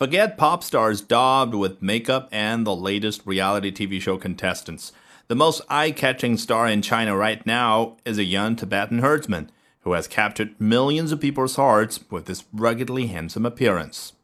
Forget pop stars daubed with makeup and the latest reality TV show contestants. The most eye catching star in China right now is a young Tibetan herdsman who has captured millions of people's hearts with his ruggedly handsome appearance.